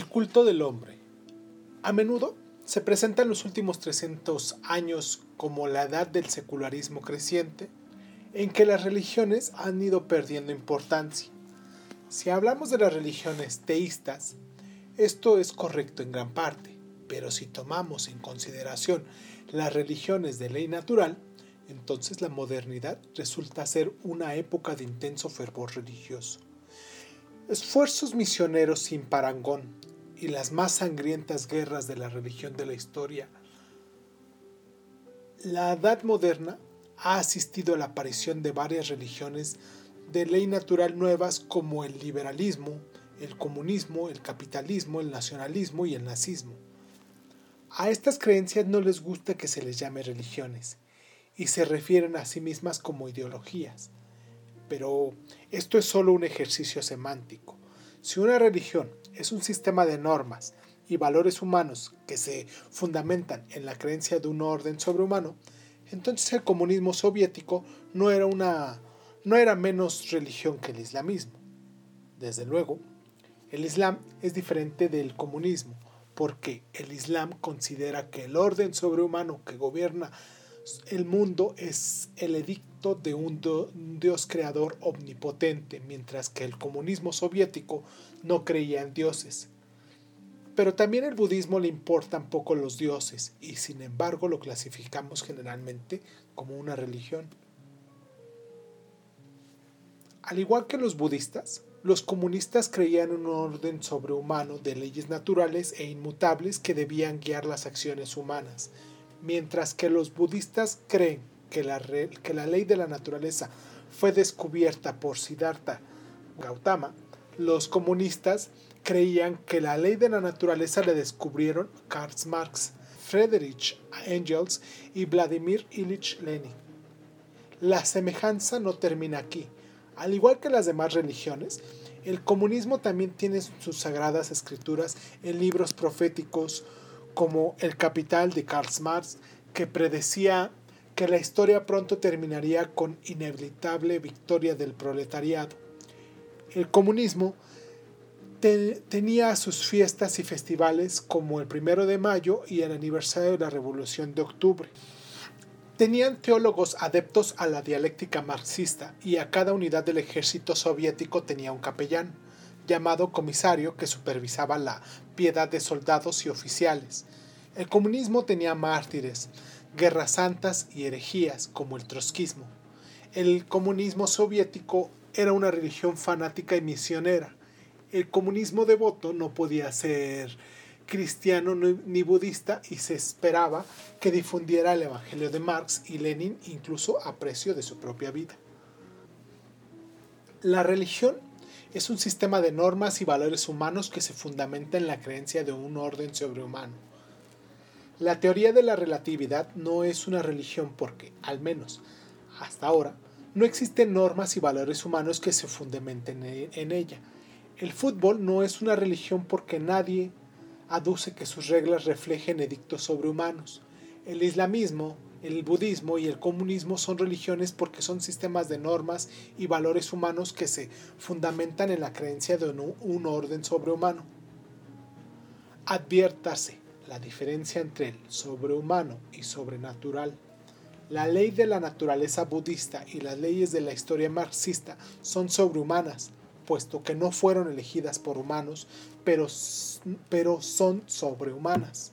El culto del hombre. A menudo se presenta en los últimos 300 años como la edad del secularismo creciente, en que las religiones han ido perdiendo importancia. Si hablamos de las religiones teístas, esto es correcto en gran parte, pero si tomamos en consideración las religiones de ley natural, entonces la modernidad resulta ser una época de intenso fervor religioso. Esfuerzos misioneros sin parangón y las más sangrientas guerras de la religión de la historia. La Edad Moderna ha asistido a la aparición de varias religiones de ley natural nuevas como el liberalismo, el comunismo, el capitalismo, el nacionalismo y el nazismo. A estas creencias no les gusta que se les llame religiones y se refieren a sí mismas como ideologías pero esto es solo un ejercicio semántico. Si una religión es un sistema de normas y valores humanos que se fundamentan en la creencia de un orden sobrehumano, entonces el comunismo soviético no era una no era menos religión que el islamismo. Desde luego, el islam es diferente del comunismo, porque el islam considera que el orden sobrehumano que gobierna el mundo es el edicto de un, Dios creador omnipotente, mientras que el comunismo soviético no creía en dioses. Pero también el budismo le importan poco los dioses y sin embargo lo clasificamos generalmente como una religión. Al igual que los budistas, los comunistas creían en un orden sobrehumano de leyes naturales e inmutables que debían guiar las acciones humanas Mientras que los budistas creen que la, que la ley de la naturaleza fue descubierta por Siddhartha Gautama, los comunistas creían que la ley de la naturaleza la descubrieron Karl Marx, Friedrich Engels y Vladimir Ilich Lenin. La semejanza no termina aquí. Al igual que las demás religiones, el comunismo también tiene sus sagradas escrituras en libros proféticos como El Capital de Karl Marx, que predecía que la historia pronto terminaría con inevitable victoria del proletariado. El comunismo tenía sus fiestas y festivales como el primero de mayo y el aniversario de la Revolución de Octubre. Tenían teólogos adeptos a la dialéctica marxista y a cada unidad del ejército soviético tenía un capellán llamado comisario que supervisaba la piedad de soldados y oficiales. El comunismo tenía mártires, guerras santas y herejías como el trotskismo. El comunismo soviético era una religión fanática y misionera. El comunismo devoto no podía ser cristiano ni budista y se esperaba que difundiera el Evangelio de Marx y Lenin incluso a precio de su propia vida. La religión es un sistema de normas y valores humanos que se fundamenta en la creencia de un orden sobrehumano. La teoría de la relatividad no es una religión porque, al menos hasta ahora, no existen normas y valores humanos que se fundamenten en ella. El fútbol no es una religión porque nadie aduce que sus reglas reflejen edictos sobrehumanos. El islamismo el budismo y el comunismo son religiones porque son sistemas de normas y valores humanos que se fundamentan en la creencia de un orden sobrehumano. Adviértase la diferencia entre el sobrehumano y sobrenatural. La ley de la naturaleza budista y las leyes de la historia marxista son sobrehumanas, puesto que no fueron elegidas por humanos, pero, pero son sobrehumanas.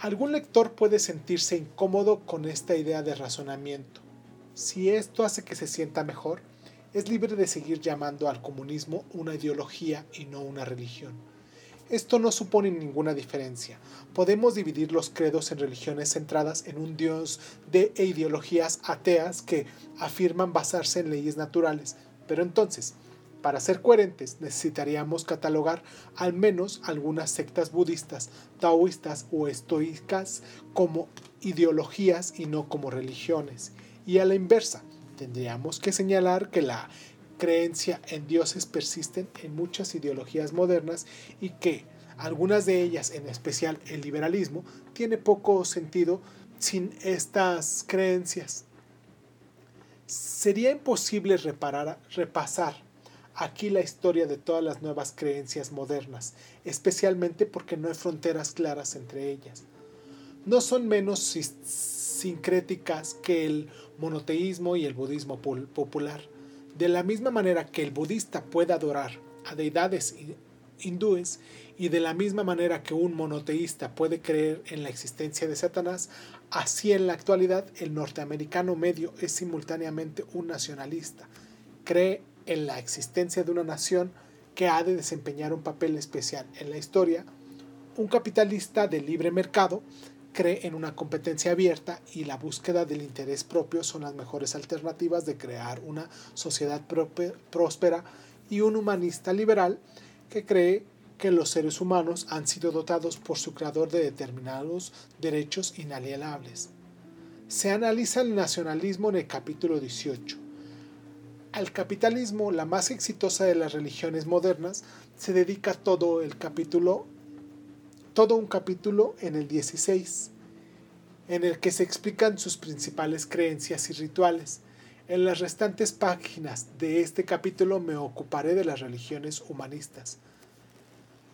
Algún lector puede sentirse incómodo con esta idea de razonamiento. Si esto hace que se sienta mejor, es libre de seguir llamando al comunismo una ideología y no una religión. Esto no supone ninguna diferencia. Podemos dividir los credos en religiones centradas en un dios de e ideologías ateas que afirman basarse en leyes naturales. Pero entonces, para ser coherentes, necesitaríamos catalogar al menos algunas sectas budistas, taoístas o estoicas como ideologías y no como religiones. Y a la inversa, tendríamos que señalar que la creencia en dioses persisten en muchas ideologías modernas y que algunas de ellas, en especial el liberalismo, tiene poco sentido sin estas creencias. Sería imposible reparar, repasar aquí la historia de todas las nuevas creencias modernas, especialmente porque no hay fronteras claras entre ellas. No son menos sincréticas que el monoteísmo y el budismo popular. De la misma manera que el budista puede adorar a deidades hindúes y de la misma manera que un monoteísta puede creer en la existencia de Satanás, así en la actualidad el norteamericano medio es simultáneamente un nacionalista. Cree en la existencia de una nación que ha de desempeñar un papel especial en la historia. Un capitalista de libre mercado cree en una competencia abierta y la búsqueda del interés propio son las mejores alternativas de crear una sociedad próspera y un humanista liberal que cree que los seres humanos han sido dotados por su creador de determinados derechos inalienables. Se analiza el nacionalismo en el capítulo 18. Al capitalismo, la más exitosa de las religiones modernas, se dedica todo el capítulo, todo un capítulo en el 16, en el que se explican sus principales creencias y rituales. En las restantes páginas de este capítulo me ocuparé de las religiones humanistas.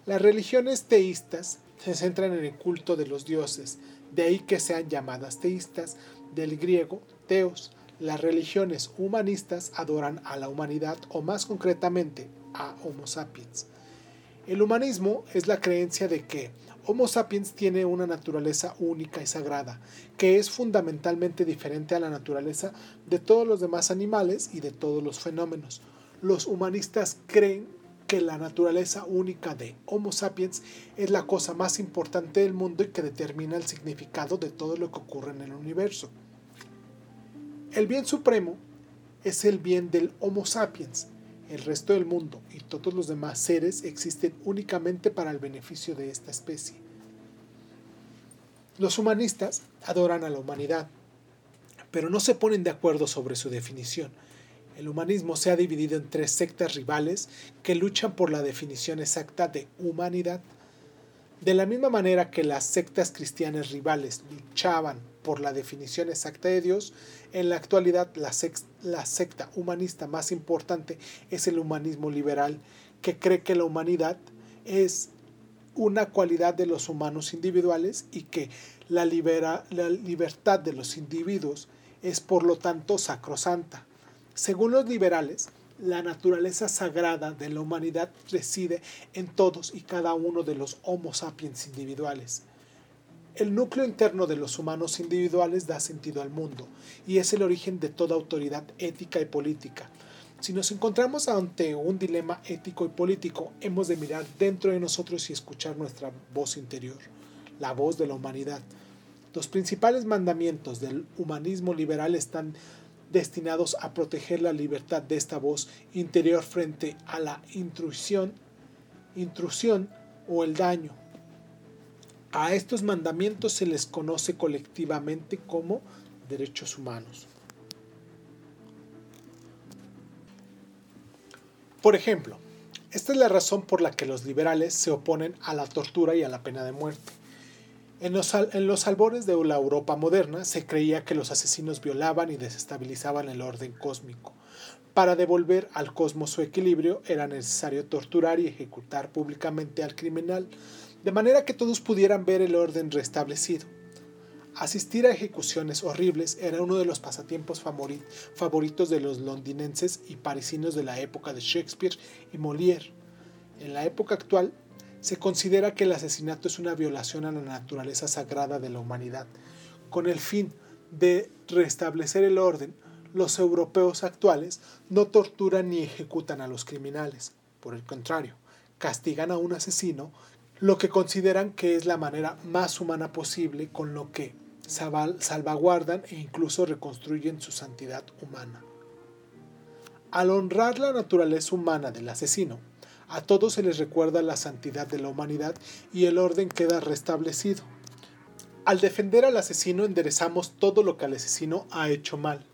Las religiones teístas se centran en el culto de los dioses, de ahí que sean llamadas teístas, del griego teos. Las religiones humanistas adoran a la humanidad o más concretamente a Homo sapiens. El humanismo es la creencia de que Homo sapiens tiene una naturaleza única y sagrada, que es fundamentalmente diferente a la naturaleza de todos los demás animales y de todos los fenómenos. Los humanistas creen que la naturaleza única de Homo sapiens es la cosa más importante del mundo y que determina el significado de todo lo que ocurre en el universo. El bien supremo es el bien del Homo sapiens. El resto del mundo y todos los demás seres existen únicamente para el beneficio de esta especie. Los humanistas adoran a la humanidad, pero no se ponen de acuerdo sobre su definición el humanismo se ha dividido en tres sectas rivales que luchan por la definición exacta de humanidad. De la misma manera que las sectas cristianas rivales luchaban por la definición exacta de Dios, en la actualidad la, secta humanista más importante es el humanismo liberal, que cree que la humanidad es una cualidad de los humanos individuales y que la, la libertad de los individuos es por lo tanto sacrosanta. Según los liberales, la naturaleza sagrada de la humanidad reside en todos y cada uno de los Homo sapiens individuales. El núcleo interno de los humanos individuales da sentido al mundo y es el origen de toda autoridad ética y política. Si nos encontramos ante un dilema ético y político, hemos de mirar dentro de nosotros y escuchar nuestra voz interior, la voz de la humanidad. Los principales mandamientos del humanismo liberal están destinados a proteger la libertad de esta voz interior frente a la intrusión, o el daño. A estos mandamientos se les conoce colectivamente como derechos humanos. Por ejemplo, esta es la razón por la que los liberales se oponen a la tortura y a la pena de muerte. En los, albores de la Europa moderna se creía que los asesinos violaban y desestabilizaban el orden cósmico. Para devolver al cosmos su equilibrio era necesario torturar y ejecutar públicamente al criminal, de manera que todos pudieran ver el orden restablecido. Asistir a ejecuciones horribles era uno de los pasatiempos favoritos de los londinenses y parisinos de la época de Shakespeare y Molière. En la época actual, se considera que el asesinato es una violación a la naturaleza sagrada de la humanidad. Con el fin de restablecer el orden, los europeos actuales no torturan ni ejecutan a los criminales. Por el contrario, castigan a un asesino, lo que consideran que es la manera más humana posible con lo que salvaguardan e incluso reconstruyen su santidad humana. Al honrar la naturaleza humana del asesino, a todos se les recuerda la santidad de la humanidad y el orden queda restablecido. Al defender al asesino enderezamos todo lo que al asesino ha hecho mal.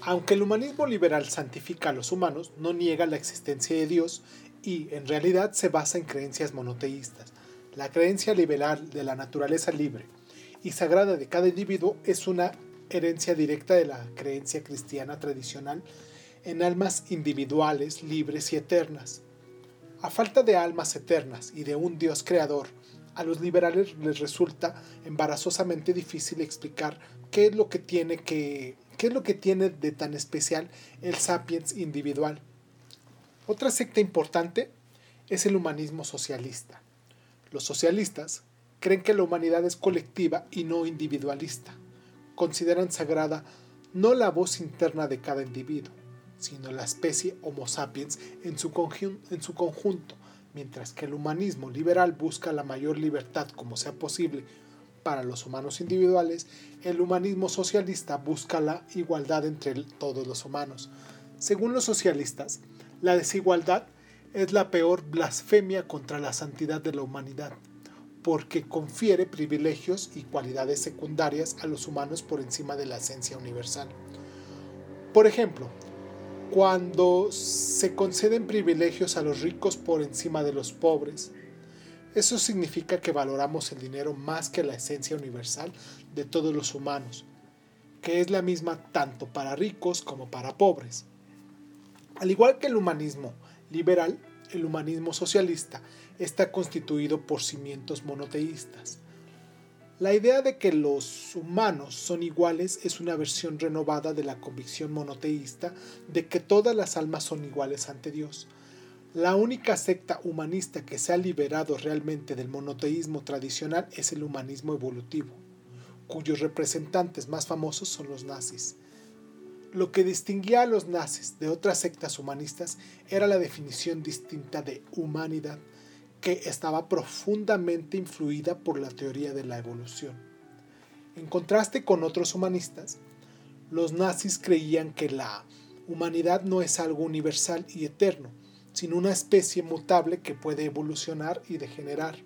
Aunque el humanismo liberal santifica a los humanos, no niega la existencia de Dios y, en realidad, se basa en creencias monoteístas. La creencia liberal de la naturaleza libre y sagrada de cada individuo es una herencia directa de la creencia cristiana tradicional en almas individuales, libres y eternas. A falta de almas eternas y de un Dios creador, a los liberales les resulta embarazosamente difícil explicar qué es lo que tiene que qué es lo que tiene de tan especial el sapiens individual. Otra secta importante es el humanismo socialista. Los socialistas creen que la humanidad es colectiva y no individualista. Consideran sagrada no la voz interna de cada individuo, sino la especie Homo sapiens en su, conjunto, mientras que el humanismo liberal busca la mayor libertad como sea posible para los humanos individuales, el humanismo socialista busca la igualdad entre todos los humanos. Según los socialistas, la desigualdad es la peor blasfemia contra la santidad de la humanidad, porque confiere privilegios y cualidades secundarias a los humanos por encima de la esencia universal. Por ejemplo, cuando se conceden privilegios a los ricos por encima de los pobres, eso significa que valoramos el dinero más que la esencia universal de todos los humanos, que es la misma tanto para ricos como para pobres. Al igual que el humanismo liberal, el humanismo socialista está constituido por cimientos monoteístas. La idea de que los humanos son iguales es una versión renovada de la convicción monoteísta de que todas las almas son iguales ante Dios. La única secta humanista que se ha liberado realmente del monoteísmo tradicional es el humanismo evolutivo, cuyos representantes más famosos son los nazis. Lo que distinguía a los nazis de otras sectas humanistas era la definición distinta de humanidad que estaba profundamente influida por la teoría de la evolución. En contraste con otros humanistas, los nazis creían que la humanidad no es algo universal y eterno, sino una especie mutable que puede evolucionar y degenerar.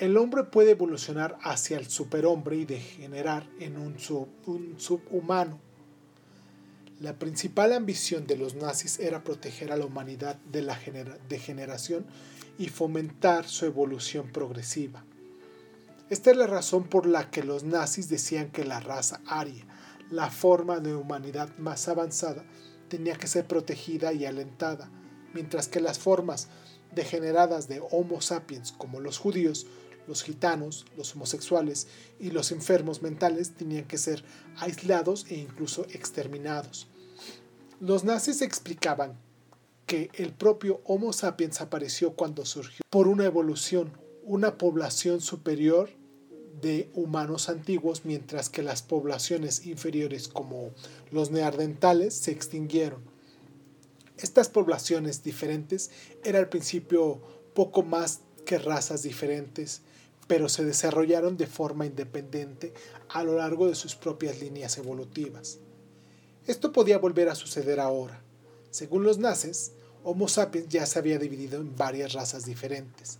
El hombre puede evolucionar hacia el superhombre y degenerar en un, subhumano la principal ambición de los nazis era proteger a la humanidad de la degeneración y fomentar su evolución progresiva. Esta es la razón por la que los nazis decían que la raza aria, la forma de humanidad más avanzada, tenía que ser protegida y alentada, mientras que las formas degeneradas de Homo sapiens, como los judíos, los gitanos, los homosexuales y los enfermos mentales tenían que ser aislados e incluso exterminados. Los nazis explicaban que el propio Homo sapiens apareció cuando surgió por una evolución, una población superior de humanos antiguos, mientras que las poblaciones inferiores como los neandertales se extinguieron. Estas poblaciones diferentes eran al principio poco más que razas diferentes pero se desarrollaron de forma independiente a lo largo de sus propias líneas evolutivas. Esto podía volver a suceder ahora. Según los nazis, Homo sapiens ya se había dividido en varias razas diferentes,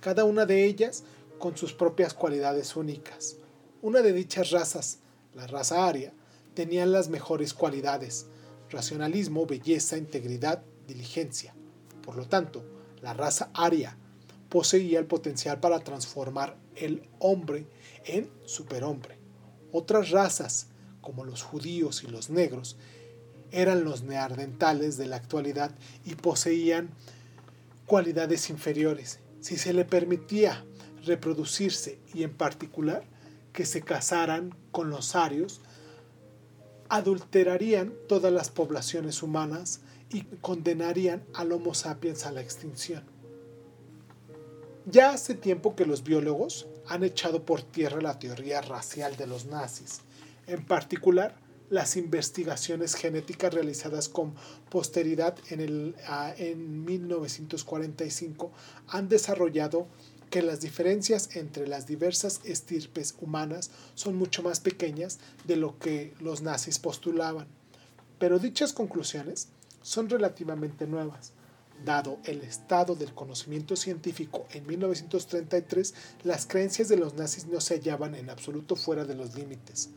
cada una de ellas con sus propias cualidades únicas. Una de dichas razas, la raza aria, tenía las mejores cualidades, racionalismo, belleza, integridad, diligencia. Por lo tanto, la raza aria poseía el potencial para transformar el hombre en superhombre. Otras razas, como los judíos y los negros, eran los neandertales de la actualidad y poseían cualidades inferiores. Si se le permitía reproducirse y en particular que se casaran con los arios, adulterarían todas las poblaciones humanas y condenarían al Homo sapiens a la extinción. Ya hace tiempo que los biólogos han echado por tierra la teoría racial de los nazis, en particular las investigaciones genéticas realizadas con posteridad en, el, en 1945 han desarrollado que las diferencias entre las diversas estirpes humanas son mucho más pequeñas de lo que los nazis postulaban. Pero dichas conclusiones son relativamente nuevas Dado el estado del conocimiento científico en 1933, las creencias de los nazis no se hallaban en absoluto fuera de los límites.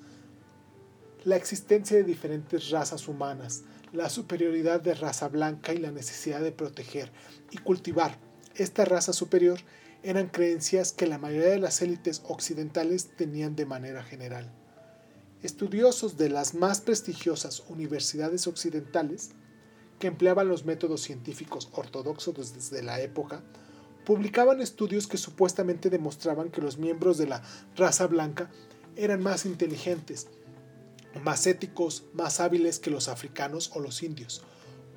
La existencia de diferentes razas humanas, la superioridad de raza blanca y la necesidad de proteger y cultivar esta raza superior eran creencias que la mayoría de las élites occidentales tenían de manera general. Estudiosos de las más prestigiosas universidades occidentales, que empleaban los métodos científicos ortodoxos desde la época, publicaban estudios que supuestamente demostraban que los miembros de la raza blanca eran más inteligentes, más éticos, más hábiles que los africanos o los indios.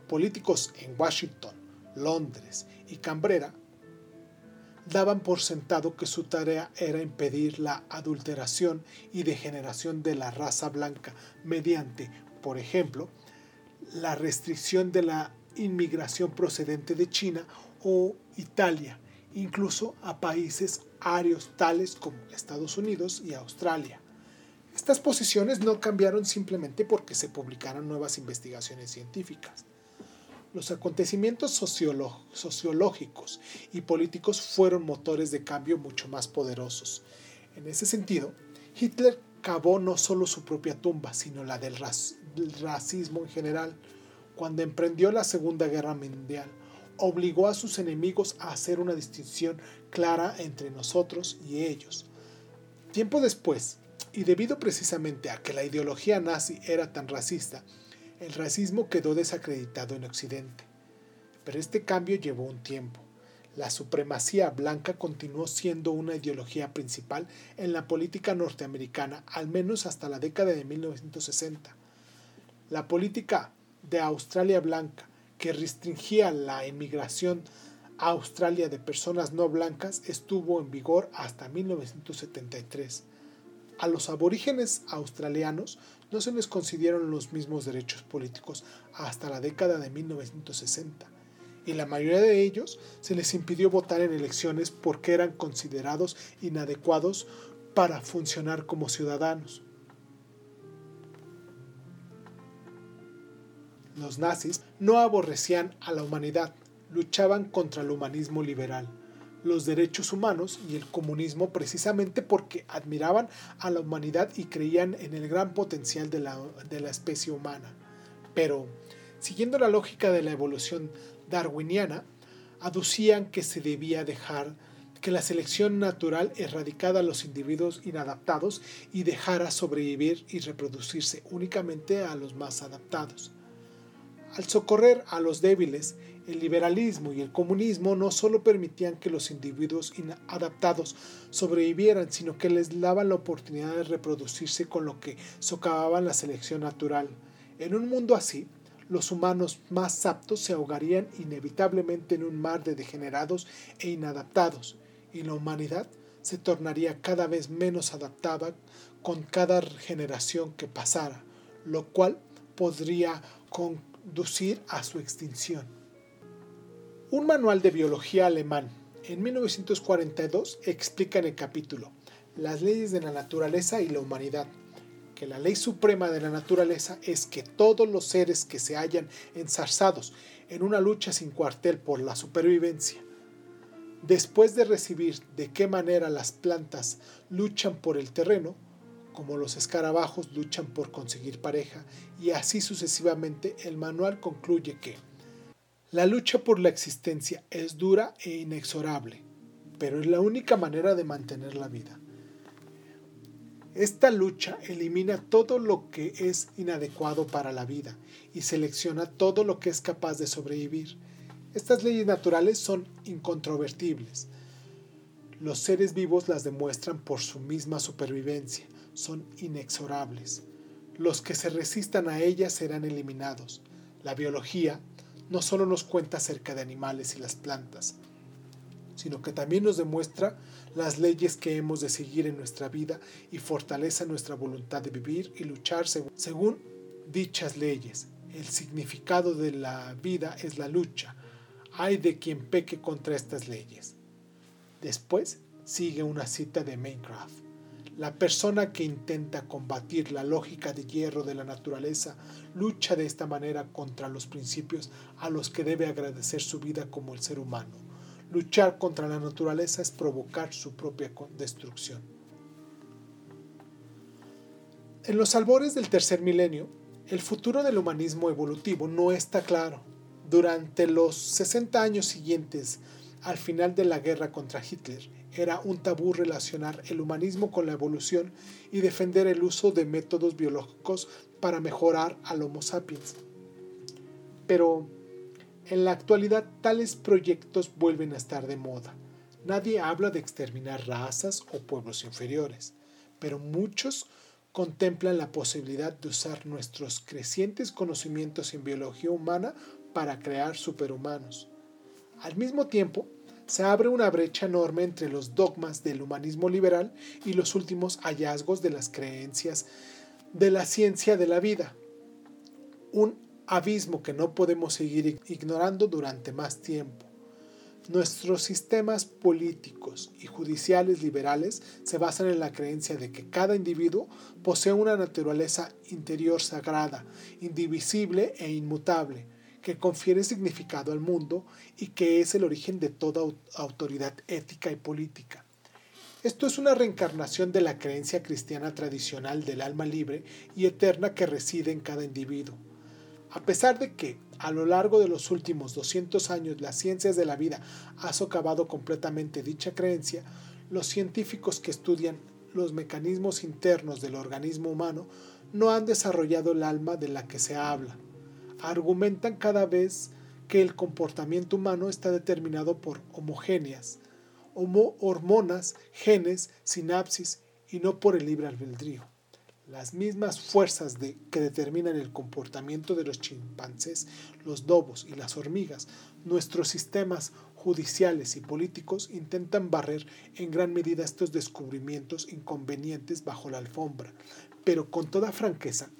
Políticos en Washington, Londres y Cambrera daban por sentado que su tarea era impedir la adulteración y degeneración de la raza blanca mediante, por ejemplo, la restricción de la inmigración procedente de China o Italia, incluso a países arios tales como Estados Unidos y Australia. Estas posiciones no cambiaron simplemente porque se publicaron nuevas investigaciones científicas. Los acontecimientos sociológicos y políticos fueron motores de cambio mucho más poderosos. En ese sentido, Hitler cavó no solo su propia tumba, sino la del racismo en general. Cuando emprendió la Segunda Guerra Mundial, obligó a sus enemigos a hacer una distinción clara entre nosotros y ellos. Tiempo después, y debido precisamente a que la ideología nazi era tan racista, el racismo quedó desacreditado en Occidente. Pero este cambio llevó un tiempo. La supremacía blanca continuó siendo una ideología principal en la política norteamericana, al menos hasta la década de 1960. La política de Australia Blanca, que restringía la emigración a Australia de personas no blancas, estuvo en vigor hasta 1973. A los aborígenes australianos no se les consideraron los mismos derechos políticos hasta la década de 1960, y la mayoría de ellos se les impidió votar en elecciones porque eran considerados inadecuados para funcionar como ciudadanos. Los nazis no aborrecían a la humanidad, luchaban contra el humanismo liberal los derechos humanos y el comunismo precisamente porque admiraban a la humanidad y creían en el gran potencial de la, de la especie humana. Pero, siguiendo la lógica de la evolución darwiniana, aducían que se debía dejar que la selección natural erradicara a los individuos inadaptados y dejara sobrevivir y reproducirse únicamente a los más adaptados. Al socorrer a los débiles, el liberalismo y el comunismo no solo permitían que los individuos inadaptados sobrevivieran, sino que les daban la oportunidad de reproducirse con lo que socavaban la selección natural. En un mundo así, los humanos más aptos se ahogarían inevitablemente en un mar de degenerados e inadaptados, y la humanidad se tornaría cada vez menos adaptada con cada generación que pasara, lo cual podría conducir a su extinción. Un manual de biología alemán en 1942 explica en el capítulo Las leyes de la naturaleza y la humanidad que la ley suprema de la naturaleza es que todos los seres que se hallan enzarzados en una lucha sin cuartel por la supervivencia, después de recibir de qué manera las plantas luchan por el terreno, como los escarabajos luchan por conseguir pareja, y así sucesivamente, el manual concluye que la lucha por la existencia es dura e inexorable, pero es la única manera de mantener la vida. Esta lucha elimina todo lo que es inadecuado para la vida y selecciona todo lo que es capaz de sobrevivir. Estas leyes naturales son incontrovertibles. Los seres vivos las demuestran por su misma supervivencia, son inexorables. Los que se resistan a ellas serán eliminados. La biología, no solo nos cuenta acerca de animales y las plantas, sino que también nos demuestra las leyes que hemos de seguir en nuestra vida y fortalece nuestra voluntad de vivir y luchar según, dichas leyes. El significado de la vida es la lucha. Hay de quien peque contra estas leyes. Después sigue una cita de Minecraft. La persona que intenta combatir la lógica de hierro de la naturaleza lucha de esta manera contra los principios a los que debe agradecer su vida como el ser humano. Luchar contra la naturaleza es provocar su propia destrucción. En los albores del tercer milenio, el futuro del humanismo evolutivo no está claro. Durante los 60 años siguientes al final de la guerra contra Hitler, era un tabú relacionar el humanismo con la evolución y defender el uso de métodos biológicos para mejorar al Homo sapiens. Pero en la actualidad tales proyectos vuelven a estar de moda. Nadie habla de exterminar razas o pueblos inferiores, pero muchos contemplan la posibilidad de usar nuestros crecientes conocimientos en biología humana para crear superhumanos. Al mismo tiempo, se abre una brecha enorme entre los dogmas del humanismo liberal y los últimos hallazgos de las creencias de la ciencia de la vida. Un abismo que no podemos seguir ignorando durante más tiempo. Nuestros sistemas políticos y judiciales liberales se basan en la creencia de que cada individuo posee una naturaleza interior sagrada, indivisible e inmutable, que confiere significado al mundo y que es el origen de toda autoridad ética y política. Esto es una reencarnación de la creencia cristiana tradicional del alma libre y eterna que reside en cada individuo. A pesar de que a lo largo de los últimos 200 años las ciencias de la vida ha socavado completamente dicha creencia, los científicos que estudian los mecanismos internos del organismo humano no han desarrollado el alma de la que se habla. Argumentan cada vez que el comportamiento humano está determinado por homogéneas, hormonas, genes, sinapsis y no por el libre albedrío. Las mismas fuerzas que determinan el comportamiento de los chimpancés, los dobos y las hormigas, nuestros sistemas judiciales y políticos intentan barrer en gran medida estos descubrimientos inconvenientes bajo la alfombra. Pero con toda franqueza,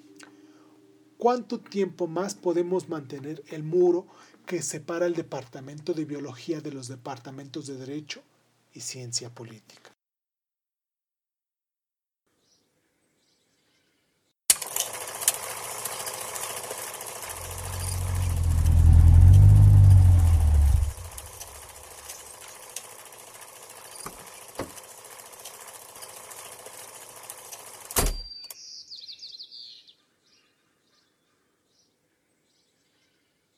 ¿cuánto tiempo más podemos mantener el muro que separa el Departamento de Biología de los departamentos de Derecho y Ciencia Política?